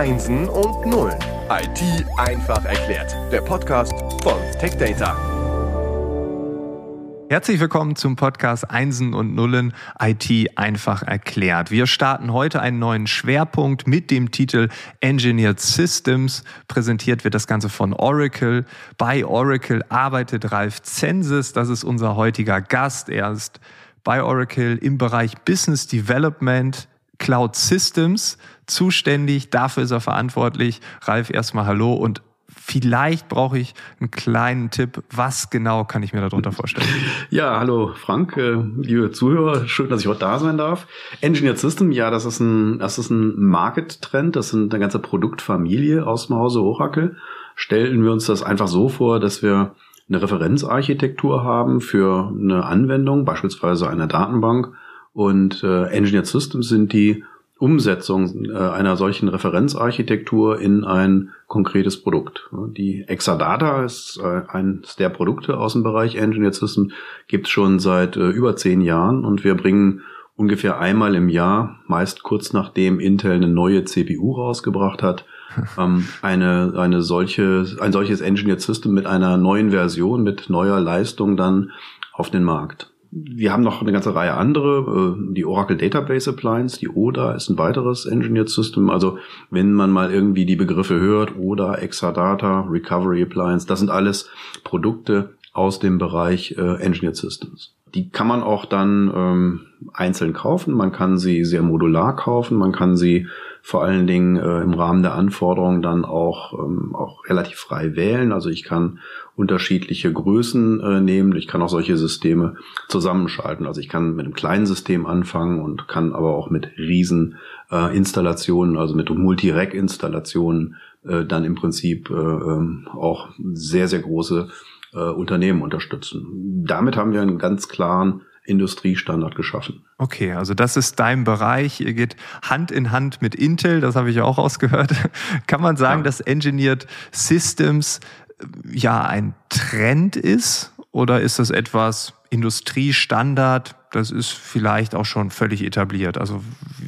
Einsen und Nullen. IT einfach erklärt. Der Podcast von TechData. Herzlich willkommen zum Podcast Einsen und Nullen IT einfach erklärt. Wir starten heute einen neuen Schwerpunkt mit dem Titel Engineered Systems. Präsentiert wird das Ganze von Oracle. Bei Oracle arbeitet Ralf Zensis. Das ist unser heutiger Gast. Er ist bei Oracle im Bereich Business Development, Cloud Systems zuständig. Dafür ist er verantwortlich. Ralf, erstmal Hallo und Vielleicht brauche ich einen kleinen Tipp. Was genau kann ich mir darunter vorstellen? Ja, hallo Frank, äh, liebe Zuhörer, schön, dass ich heute da sein darf. Engineered System, ja, das ist ein, das ist ein Market-Trend, das sind eine ganze Produktfamilie aus dem Hause Oracle. Stellen wir uns das einfach so vor, dass wir eine Referenzarchitektur haben für eine Anwendung, beispielsweise eine Datenbank. Und äh, Engineered Systems sind die Umsetzung äh, einer solchen Referenzarchitektur in ein konkretes Produkt. Die Exadata ist äh, eines der Produkte aus dem Bereich Engineered System, gibt es schon seit äh, über zehn Jahren und wir bringen ungefähr einmal im Jahr, meist kurz nachdem Intel eine neue CPU rausgebracht hat, ähm, eine, eine solche, ein solches Engineered System mit einer neuen Version, mit neuer Leistung dann auf den Markt. Wir haben noch eine ganze Reihe andere. Äh, die Oracle Database Appliance, die ODA ist ein weiteres Engineered System. Also wenn man mal irgendwie die Begriffe hört, ODA, Exadata, Recovery Appliance, das sind alles Produkte aus dem Bereich äh, Engineered Systems. Die kann man auch dann ähm, einzeln kaufen. Man kann sie sehr modular kaufen. Man kann sie vor allen Dingen äh, im Rahmen der Anforderungen dann auch, ähm, auch relativ frei wählen. Also ich kann unterschiedliche Größen äh, nehmen. Ich kann auch solche Systeme zusammenschalten. Also ich kann mit einem kleinen System anfangen und kann aber auch mit riesen äh, Installationen, also mit Multi-Rack-Installationen äh, dann im Prinzip äh, ähm, auch sehr, sehr große äh, Unternehmen unterstützen. Damit haben wir einen ganz klaren Industriestandard geschaffen. Okay, also das ist dein Bereich. Ihr geht Hand in Hand mit Intel, das habe ich auch ausgehört. Kann man sagen, ja. dass Engineered Systems äh, ja ein Trend ist oder ist das etwas Industriestandard? Das ist vielleicht auch schon völlig etabliert. Also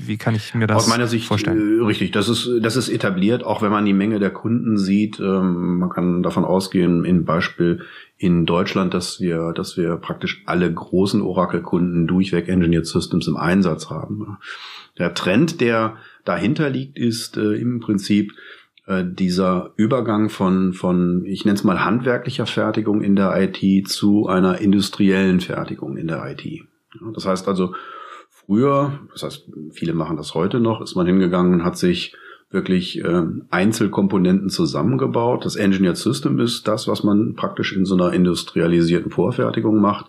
wie kann ich mir das Aus meiner Sicht vorstellen? Äh, richtig, das ist das ist etabliert, auch wenn man die Menge der Kunden sieht. Ähm, man kann davon ausgehen, in Beispiel in Deutschland, dass wir, dass wir praktisch alle großen Oracle-Kunden durchweg Engineered Systems im Einsatz haben. Der Trend, der dahinter liegt, ist äh, im Prinzip äh, dieser Übergang von, von, ich nenne es mal handwerklicher Fertigung in der IT zu einer industriellen Fertigung in der IT. Das heißt also, früher, das heißt, viele machen das heute noch, ist man hingegangen und hat sich wirklich äh, Einzelkomponenten zusammengebaut. Das Engineered System ist das, was man praktisch in so einer industrialisierten Vorfertigung macht.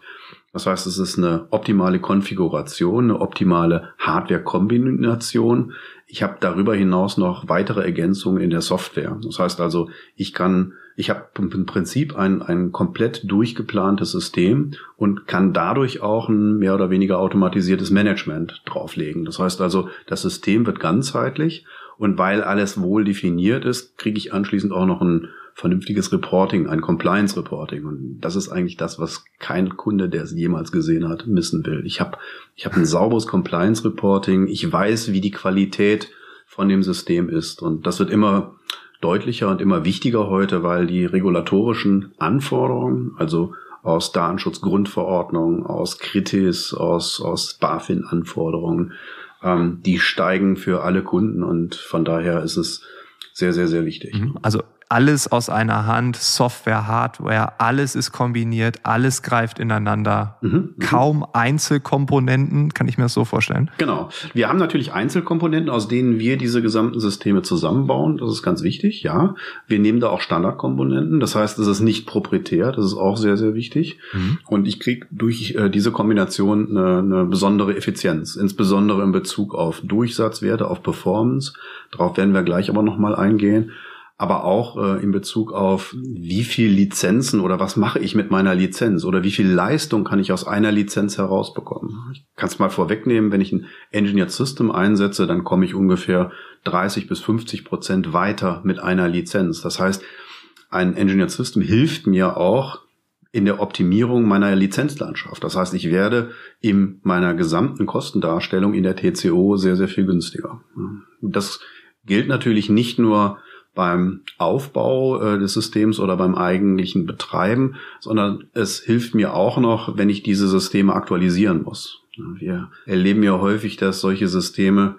Das heißt, es ist eine optimale Konfiguration, eine optimale Hardware-Kombination. Ich habe darüber hinaus noch weitere Ergänzungen in der Software. Das heißt also, ich kann, ich habe im Prinzip ein, ein komplett durchgeplantes System und kann dadurch auch ein mehr oder weniger automatisiertes Management drauflegen. Das heißt also, das System wird ganzheitlich und weil alles wohl definiert ist, kriege ich anschließend auch noch ein vernünftiges Reporting, ein Compliance Reporting. Und das ist eigentlich das, was kein Kunde, der es jemals gesehen hat, missen will. Ich habe ich hab ein sauberes Compliance Reporting. Ich weiß, wie die Qualität von dem System ist. Und das wird immer deutlicher und immer wichtiger heute, weil die regulatorischen Anforderungen, also aus Datenschutzgrundverordnung, aus Kritis, aus, aus BaFin-Anforderungen, ähm, die steigen für alle Kunden und von daher ist es sehr, sehr, sehr wichtig. Mhm. Also alles aus einer Hand, Software, Hardware, alles ist kombiniert, alles greift ineinander. Mhm, mhm, Kaum Einzelkomponenten, kann ich mir das so vorstellen? Genau. Wir haben natürlich Einzelkomponenten, aus denen wir diese gesamten Systeme zusammenbauen. Das ist ganz wichtig, ja. Wir nehmen da auch Standardkomponenten. Das heißt, es ist nicht proprietär. Das ist auch sehr, sehr wichtig. Mhm. Und ich kriege durch äh, diese Kombination eine, eine besondere Effizienz, insbesondere in Bezug auf Durchsatzwerte, auf Performance. Darauf werden wir gleich aber nochmal eingehen aber auch äh, in Bezug auf, wie viel Lizenzen oder was mache ich mit meiner Lizenz oder wie viel Leistung kann ich aus einer Lizenz herausbekommen. Ich kann es mal vorwegnehmen, wenn ich ein Engineered System einsetze, dann komme ich ungefähr 30 bis 50 Prozent weiter mit einer Lizenz. Das heißt, ein Engineered System hilft mir auch in der Optimierung meiner Lizenzlandschaft. Das heißt, ich werde in meiner gesamten Kostendarstellung in der TCO sehr, sehr viel günstiger. Das gilt natürlich nicht nur beim Aufbau äh, des Systems oder beim eigentlichen Betreiben, sondern es hilft mir auch noch, wenn ich diese Systeme aktualisieren muss. Wir erleben ja häufig, dass solche Systeme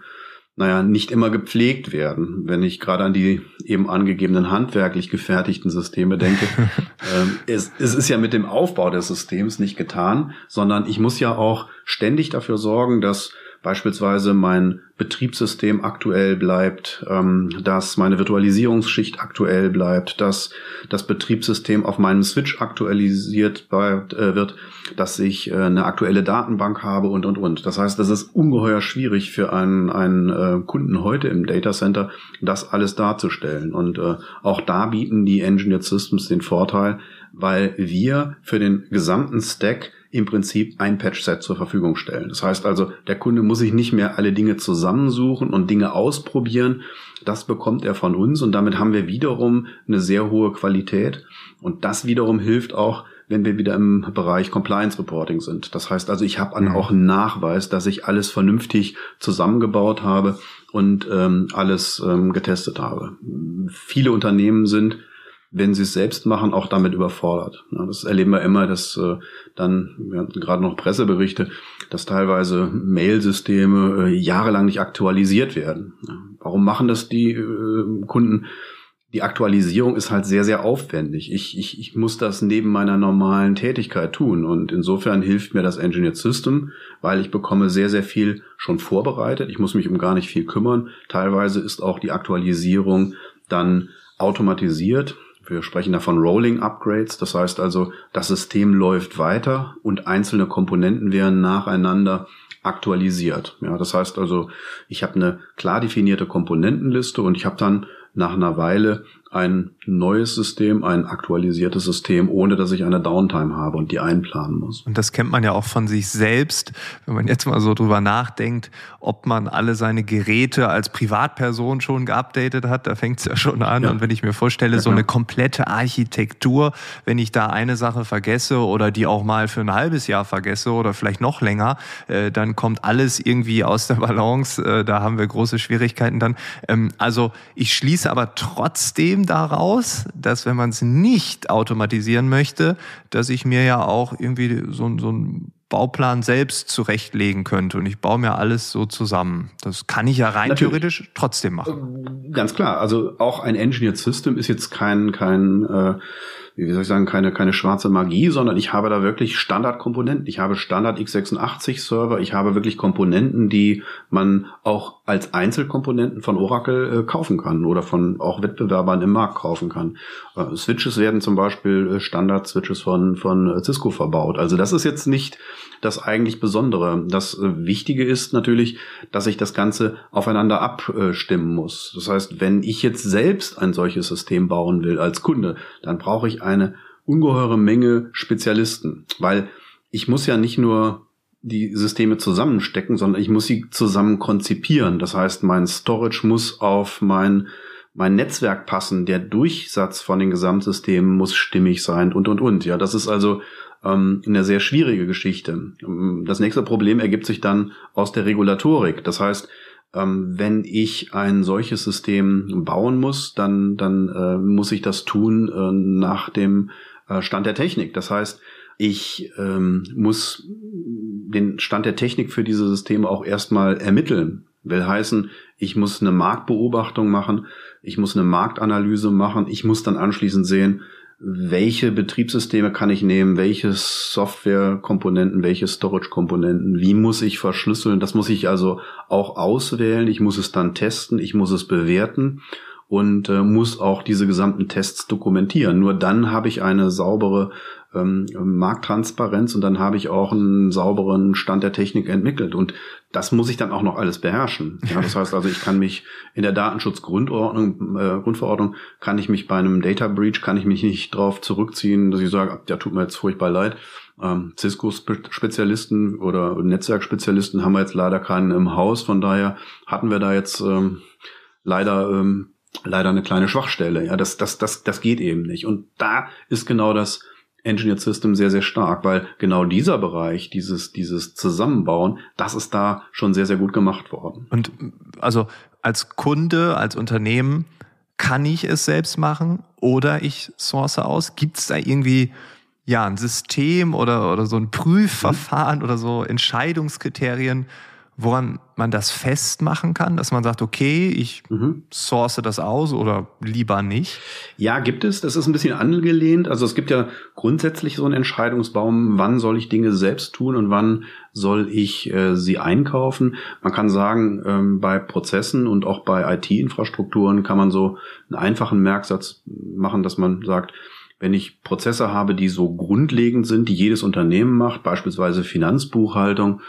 naja, nicht immer gepflegt werden. Wenn ich gerade an die eben angegebenen handwerklich gefertigten Systeme denke, ähm, es, es ist ja mit dem Aufbau des Systems nicht getan, sondern ich muss ja auch ständig dafür sorgen, dass beispielsweise mein Betriebssystem aktuell bleibt, ähm, dass meine Virtualisierungsschicht aktuell bleibt, dass das Betriebssystem auf meinem Switch aktualisiert bleibt, äh, wird, dass ich äh, eine aktuelle Datenbank habe und, und, und. Das heißt, das ist ungeheuer schwierig für einen, einen äh, Kunden heute im Data Center, das alles darzustellen. Und äh, auch da bieten die Engineered Systems den Vorteil, weil wir für den gesamten Stack im Prinzip ein Patch-Set zur Verfügung stellen. Das heißt also, der Kunde muss sich nicht mehr alle Dinge zusammensuchen und Dinge ausprobieren. Das bekommt er von uns und damit haben wir wiederum eine sehr hohe Qualität. Und das wiederum hilft auch, wenn wir wieder im Bereich Compliance Reporting sind. Das heißt also, ich habe mhm. auch einen Nachweis, dass ich alles vernünftig zusammengebaut habe und ähm, alles ähm, getestet habe. Viele Unternehmen sind wenn sie es selbst machen, auch damit überfordert. Das erleben wir immer, dass äh, dann, wir hatten gerade noch Presseberichte, dass teilweise Mailsysteme äh, jahrelang nicht aktualisiert werden. Warum machen das die äh, Kunden? Die Aktualisierung ist halt sehr, sehr aufwendig. Ich, ich, ich muss das neben meiner normalen Tätigkeit tun. Und insofern hilft mir das Engineered System, weil ich bekomme sehr, sehr viel schon vorbereitet. Ich muss mich um gar nicht viel kümmern. Teilweise ist auch die Aktualisierung dann automatisiert. Wir sprechen da von Rolling Upgrades. Das heißt also, das System läuft weiter und einzelne Komponenten werden nacheinander aktualisiert. Ja, das heißt also, ich habe eine klar definierte Komponentenliste und ich habe dann nach einer Weile ein neues System, ein aktualisiertes System, ohne dass ich eine Downtime habe und die einplanen muss. Und das kennt man ja auch von sich selbst, wenn man jetzt mal so drüber nachdenkt, ob man alle seine Geräte als Privatperson schon geupdatet hat, da fängt es ja schon an. Ja. Und wenn ich mir vorstelle, ja, so eine komplette Architektur, wenn ich da eine Sache vergesse oder die auch mal für ein halbes Jahr vergesse oder vielleicht noch länger, äh, dann kommt alles irgendwie aus der Balance. Äh, da haben wir große Schwierigkeiten dann. Ähm, also ich schließe aber trotzdem daraus, dass wenn man es nicht automatisieren möchte, dass ich mir ja auch irgendwie so, so einen Bauplan selbst zurechtlegen könnte und ich baue mir alles so zusammen. Das kann ich ja rein Natürlich. theoretisch trotzdem machen. Ganz klar. Also auch ein Engineered System ist jetzt kein kein äh, wie soll ich sagen, keine, keine schwarze Magie, sondern ich habe da wirklich Standardkomponenten. Ich habe Standard x86 Server, ich habe wirklich Komponenten, die man auch als Einzelkomponenten von Oracle äh, kaufen kann oder von auch Wettbewerbern im Markt kaufen kann. Äh, Switches werden zum Beispiel äh, Standard-Switches von, von Cisco verbaut. Also das ist jetzt nicht das eigentlich Besondere. Das äh, Wichtige ist natürlich, dass ich das Ganze aufeinander abstimmen muss. Das heißt, wenn ich jetzt selbst ein solches System bauen will als Kunde, dann brauche ich eine ungeheure Menge Spezialisten, weil ich muss ja nicht nur die Systeme zusammenstecken, sondern ich muss sie zusammen konzipieren. Das heißt, mein Storage muss auf mein mein Netzwerk passen, der Durchsatz von den Gesamtsystemen muss stimmig sein und und und. Ja, das ist also ähm, eine sehr schwierige Geschichte. Das nächste Problem ergibt sich dann aus der Regulatorik. Das heißt, ähm, wenn ich ein solches System bauen muss, dann, dann äh, muss ich das tun äh, nach dem äh, Stand der Technik. Das heißt, ich ähm, muss den Stand der Technik für diese Systeme auch erstmal ermitteln. Will heißen, ich muss eine Marktbeobachtung machen, ich muss eine Marktanalyse machen, ich muss dann anschließend sehen, welche Betriebssysteme kann ich nehmen, welche Softwarekomponenten, welche Storage-Komponenten, wie muss ich verschlüsseln. Das muss ich also auch auswählen. Ich muss es dann testen, ich muss es bewerten und äh, muss auch diese gesamten Tests dokumentieren. Nur dann habe ich eine saubere ähm, Markttransparenz und dann habe ich auch einen sauberen Stand der Technik entwickelt. Und das muss ich dann auch noch alles beherrschen. Ja, das heißt also, ich kann mich in der Datenschutzgrundordnung, äh, Grundverordnung, kann ich mich bei einem Data Breach, kann ich mich nicht darauf zurückziehen, dass ich sage, ja, tut mir jetzt furchtbar leid. Ähm, Cisco-Spezialisten oder Netzwerkspezialisten haben wir jetzt leider keinen im Haus. Von daher hatten wir da jetzt ähm, leider ähm, leider eine kleine Schwachstelle. Ja, das, das, das, das geht eben nicht. Und da ist genau das Engineered System sehr, sehr stark, weil genau dieser Bereich, dieses, dieses Zusammenbauen, das ist da schon sehr, sehr gut gemacht worden. Und also als Kunde, als Unternehmen, kann ich es selbst machen oder ich source aus? Gibt es da irgendwie ja ein System oder, oder so ein Prüfverfahren mhm. oder so Entscheidungskriterien, woran man das festmachen kann, dass man sagt, okay, ich mhm. source das aus oder lieber nicht? Ja, gibt es. Das ist ein bisschen angelehnt. Also es gibt ja grundsätzlich so einen Entscheidungsbaum, wann soll ich Dinge selbst tun und wann soll ich äh, sie einkaufen. Man kann sagen, ähm, bei Prozessen und auch bei IT-Infrastrukturen kann man so einen einfachen Merksatz machen, dass man sagt, wenn ich Prozesse habe, die so grundlegend sind, die jedes Unternehmen macht, beispielsweise Finanzbuchhaltung,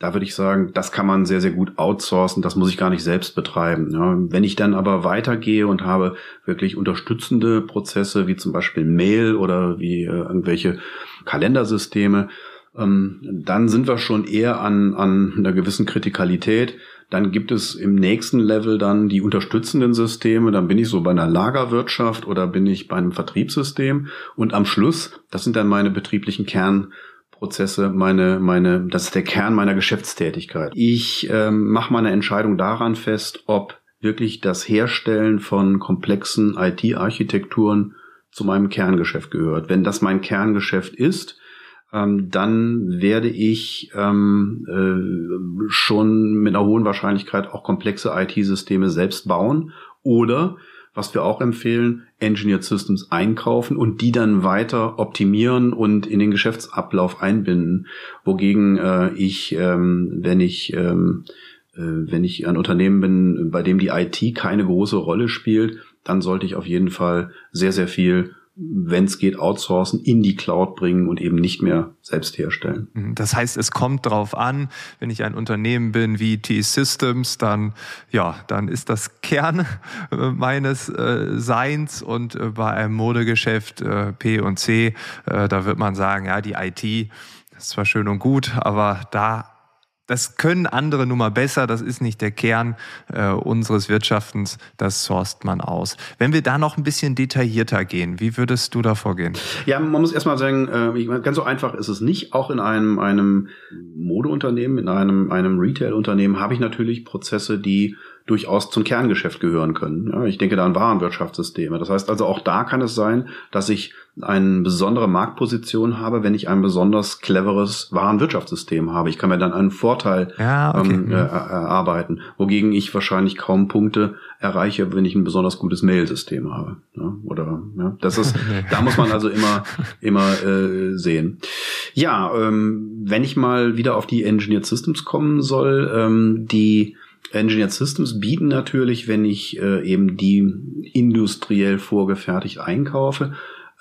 da würde ich sagen, das kann man sehr, sehr gut outsourcen, das muss ich gar nicht selbst betreiben. Ja, wenn ich dann aber weitergehe und habe wirklich unterstützende Prozesse, wie zum Beispiel Mail oder wie äh, irgendwelche Kalendersysteme, ähm, dann sind wir schon eher an, an einer gewissen Kritikalität. Dann gibt es im nächsten Level dann die unterstützenden Systeme. Dann bin ich so bei einer Lagerwirtschaft oder bin ich bei einem Vertriebssystem. Und am Schluss, das sind dann meine betrieblichen Kern Prozesse meine, meine, das ist der Kern meiner Geschäftstätigkeit. Ich ähm, mache meine Entscheidung daran fest, ob wirklich das Herstellen von komplexen IT-Architekturen zu meinem Kerngeschäft gehört. Wenn das mein Kerngeschäft ist, ähm, dann werde ich ähm, äh, schon mit einer hohen Wahrscheinlichkeit auch komplexe IT-Systeme selbst bauen oder was wir auch empfehlen, Engineered Systems einkaufen und die dann weiter optimieren und in den Geschäftsablauf einbinden. Wogegen äh, ich, ähm, wenn ich ähm, äh, wenn ich ein Unternehmen bin, bei dem die IT keine große Rolle spielt, dann sollte ich auf jeden Fall sehr, sehr viel wenn es geht, outsourcen, in die Cloud bringen und eben nicht mehr selbst herstellen. Mhm. Das heißt, es kommt darauf an, wenn ich ein Unternehmen bin wie T-Systems, dann, ja, dann ist das Kern äh, meines äh, Seins und äh, bei einem Modegeschäft äh, P und C, äh, da wird man sagen, ja, die IT, ist zwar schön und gut, aber da das können andere nun mal besser, das ist nicht der Kern äh, unseres Wirtschaftens, das sourced man aus. Wenn wir da noch ein bisschen detaillierter gehen, wie würdest du da vorgehen? Ja, man muss erstmal sagen, äh, ganz so einfach ist es nicht. Auch in einem, einem Modeunternehmen, in einem, einem Retail-Unternehmen habe ich natürlich Prozesse, die durchaus zum Kerngeschäft gehören können. Ja, ich denke da an Warenwirtschaftssysteme. Das heißt also auch da kann es sein, dass ich eine besondere Marktposition habe, wenn ich ein besonders cleveres Warenwirtschaftssystem habe. Ich kann mir dann einen Vorteil ja, okay. ähm, äh, erarbeiten, wogegen ich wahrscheinlich kaum Punkte erreiche, wenn ich ein besonders gutes Mail-System habe. Ja, oder ja, das ist, da muss man also immer immer äh, sehen. Ja, ähm, wenn ich mal wieder auf die Engineered Systems kommen soll, ähm, die Engineered Systems bieten natürlich, wenn ich äh, eben die industriell vorgefertigt einkaufe,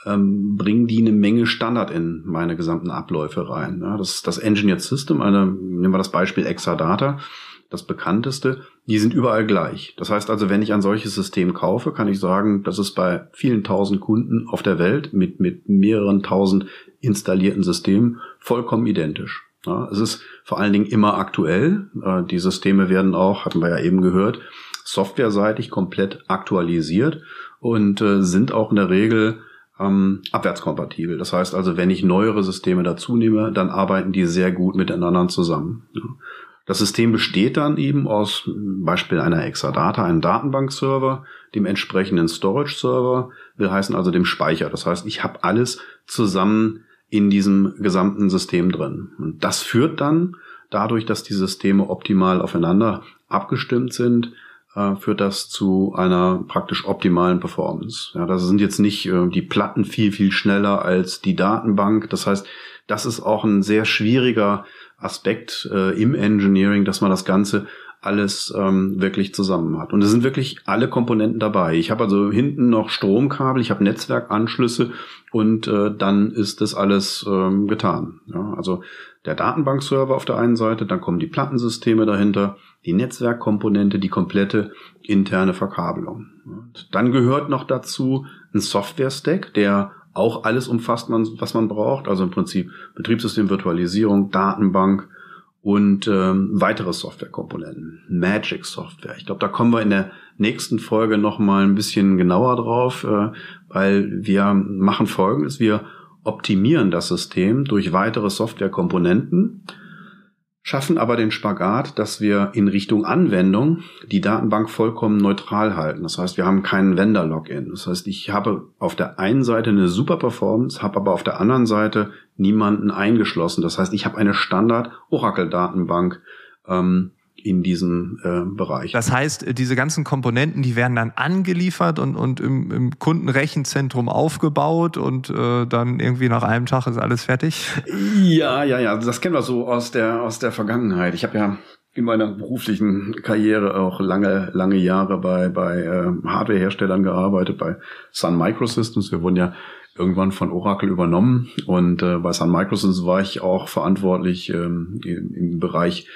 ähm, bringen die eine Menge Standard in meine gesamten Abläufe rein. Ja, das, das Engineered System, eine, nehmen wir das Beispiel Exadata, das bekannteste, die sind überall gleich. Das heißt also, wenn ich ein solches System kaufe, kann ich sagen, das ist bei vielen tausend Kunden auf der Welt mit, mit mehreren tausend installierten Systemen vollkommen identisch. Es ist vor allen Dingen immer aktuell. Äh, die Systeme werden auch, hatten wir ja eben gehört, softwareseitig komplett aktualisiert und äh, sind auch in der Regel ähm, abwärtskompatibel. Das heißt also, wenn ich neuere Systeme dazu nehme, dann arbeiten die sehr gut miteinander zusammen. Das System besteht dann eben aus Beispiel einer Exadata, einem Datenbankserver, dem entsprechenden Storage-Server, will heißen also dem Speicher. Das heißt, ich habe alles zusammen in diesem gesamten System drin. Und das führt dann dadurch, dass die Systeme optimal aufeinander abgestimmt sind, äh, führt das zu einer praktisch optimalen Performance. Ja, das sind jetzt nicht äh, die Platten viel, viel schneller als die Datenbank. Das heißt, das ist auch ein sehr schwieriger Aspekt äh, im Engineering, dass man das Ganze alles ähm, wirklich zusammen hat. Und es sind wirklich alle Komponenten dabei. Ich habe also hinten noch Stromkabel, ich habe Netzwerkanschlüsse und äh, dann ist das alles ähm, getan. Ja, also der Datenbankserver auf der einen Seite, dann kommen die Plattensysteme dahinter, die Netzwerkkomponente, die komplette interne Verkabelung. Und dann gehört noch dazu ein Software-Stack, der auch alles umfasst, was man braucht. Also im Prinzip Betriebssystem, Virtualisierung, Datenbank, und ähm, weitere Softwarekomponenten, Magic Software. Ich glaube, da kommen wir in der nächsten Folge noch mal ein bisschen genauer drauf, äh, weil wir machen Folgendes: Wir optimieren das System durch weitere Softwarekomponenten, schaffen aber den Spagat, dass wir in Richtung Anwendung die Datenbank vollkommen neutral halten. Das heißt, wir haben keinen Vendor-Login. Das heißt, ich habe auf der einen Seite eine super Performance, habe aber auf der anderen Seite niemanden eingeschlossen. Das heißt, ich habe eine Standard-Oracle-Datenbank, ähm, in diesem äh, Bereich. Das heißt, diese ganzen Komponenten, die werden dann angeliefert und, und im, im Kundenrechenzentrum aufgebaut und äh, dann irgendwie nach einem Tag ist alles fertig? Ja, ja, ja. Das kennen wir so aus der, aus der Vergangenheit. Ich habe ja in meiner beruflichen Karriere auch lange, lange Jahre bei, bei äh, Hardwareherstellern gearbeitet, bei Sun Microsystems. Wir wurden ja irgendwann von Oracle übernommen und äh, bei Sun Microsystems war ich auch verantwortlich ähm, im, im Bereich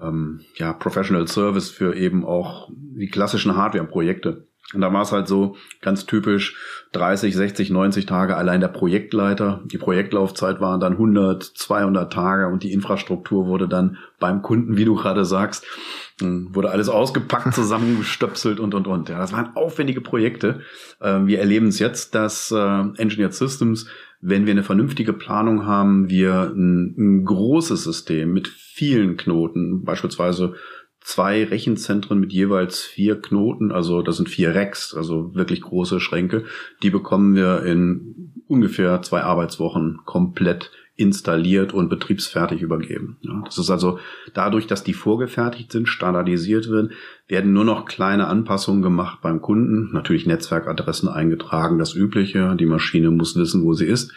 ähm, ja, Professional Service für eben auch die klassischen Hardware-Projekte. Und da war es halt so ganz typisch 30, 60, 90 Tage allein der Projektleiter. Die Projektlaufzeit waren dann 100, 200 Tage und die Infrastruktur wurde dann beim Kunden, wie du gerade sagst, hm, wurde alles ausgepackt, zusammengestöpselt und, und, und. Ja, das waren aufwendige Projekte. Ähm, wir erleben es jetzt, dass äh, Engineered Systems wenn wir eine vernünftige Planung haben, wir ein, ein großes System mit vielen Knoten, beispielsweise zwei Rechenzentren mit jeweils vier Knoten, also das sind vier Racks, also wirklich große Schränke, die bekommen wir in ungefähr zwei Arbeitswochen komplett installiert und betriebsfertig übergeben. Ja, das ist also dadurch, dass die vorgefertigt sind, standardisiert werden, werden nur noch kleine Anpassungen gemacht beim Kunden. Natürlich Netzwerkadressen eingetragen, das Übliche. Die Maschine muss wissen, wo sie ist.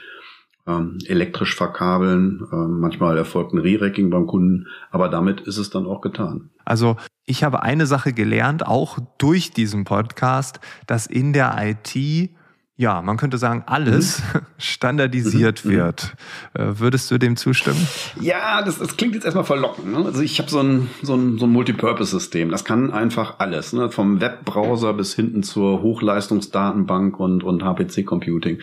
Ähm, elektrisch verkabeln, ähm, manchmal erfolgt ein Re-Racking beim Kunden, aber damit ist es dann auch getan. Also ich habe eine Sache gelernt, auch durch diesen Podcast, dass in der IT ja, man könnte sagen, alles mhm. standardisiert mhm. wird. Äh, würdest du dem zustimmen? Ja, das, das klingt jetzt erstmal verlockend. Ne? Also ich habe so ein, so ein, so ein Multipurpose-System. Das kann einfach alles. Ne? Vom Webbrowser bis hinten zur Hochleistungsdatenbank und, und HPC-Computing.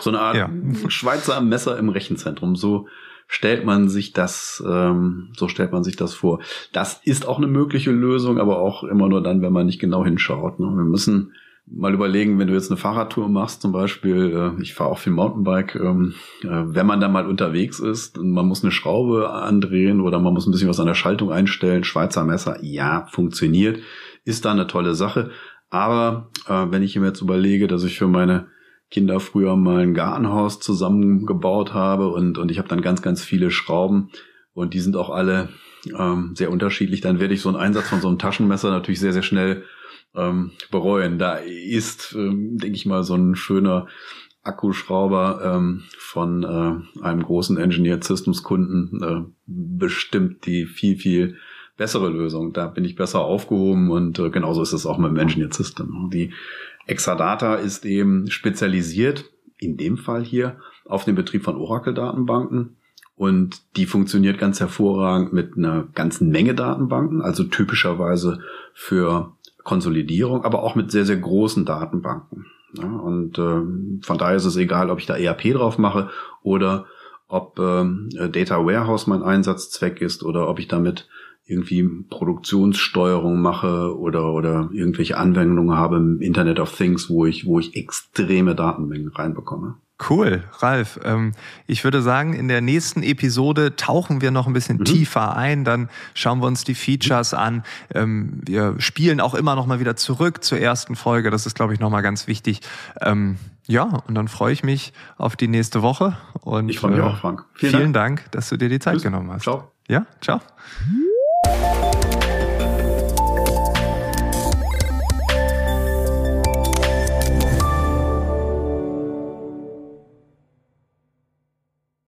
So eine Art ja. Schweizer Messer im Rechenzentrum. So stellt man sich das, ähm, so stellt man sich das vor. Das ist auch eine mögliche Lösung, aber auch immer nur dann, wenn man nicht genau hinschaut. Ne? Wir müssen mal überlegen, wenn du jetzt eine Fahrradtour machst, zum Beispiel, äh, ich fahre auch viel Mountainbike, ähm, äh, wenn man da mal unterwegs ist und man muss eine Schraube andrehen oder man muss ein bisschen was an der Schaltung einstellen, Schweizer Messer, ja, funktioniert, ist da eine tolle Sache. Aber äh, wenn ich mir jetzt überlege, dass ich für meine Kinder früher mal ein Gartenhaus zusammengebaut habe und, und ich habe dann ganz, ganz viele Schrauben und die sind auch alle ähm, sehr unterschiedlich, dann werde ich so einen Einsatz von so einem Taschenmesser natürlich sehr, sehr schnell ähm, bereuen. Da ist, ähm, denke ich mal, so ein schöner Akkuschrauber ähm, von äh, einem großen Engineered Systems Kunden äh, bestimmt die viel, viel bessere Lösung. Da bin ich besser aufgehoben und äh, genauso ist es auch mit dem Engineered System. Die Exadata ist eben spezialisiert, in dem Fall hier, auf den Betrieb von Oracle-Datenbanken. Und die funktioniert ganz hervorragend mit einer ganzen Menge Datenbanken, also typischerweise für Konsolidierung, aber auch mit sehr, sehr großen Datenbanken. Ja, und äh, von daher ist es egal, ob ich da ERP drauf mache oder ob äh, Data Warehouse mein Einsatzzweck ist oder ob ich damit irgendwie Produktionssteuerung mache oder oder irgendwelche Anwendungen habe im Internet of Things, wo ich wo ich extreme Datenmengen reinbekomme. Cool, Ralf. Ähm, ich würde sagen, in der nächsten Episode tauchen wir noch ein bisschen mhm. tiefer ein. Dann schauen wir uns die Features an. Ähm, wir spielen auch immer noch mal wieder zurück zur ersten Folge. Das ist, glaube ich, noch mal ganz wichtig. Ähm, ja, und dann freue ich mich auf die nächste Woche. Und, ich freue mich äh, auch, Frank. Vielen, vielen Dank. Dank. dass du dir die Zeit Tschüss. genommen hast. Ciao. Ja, ciao.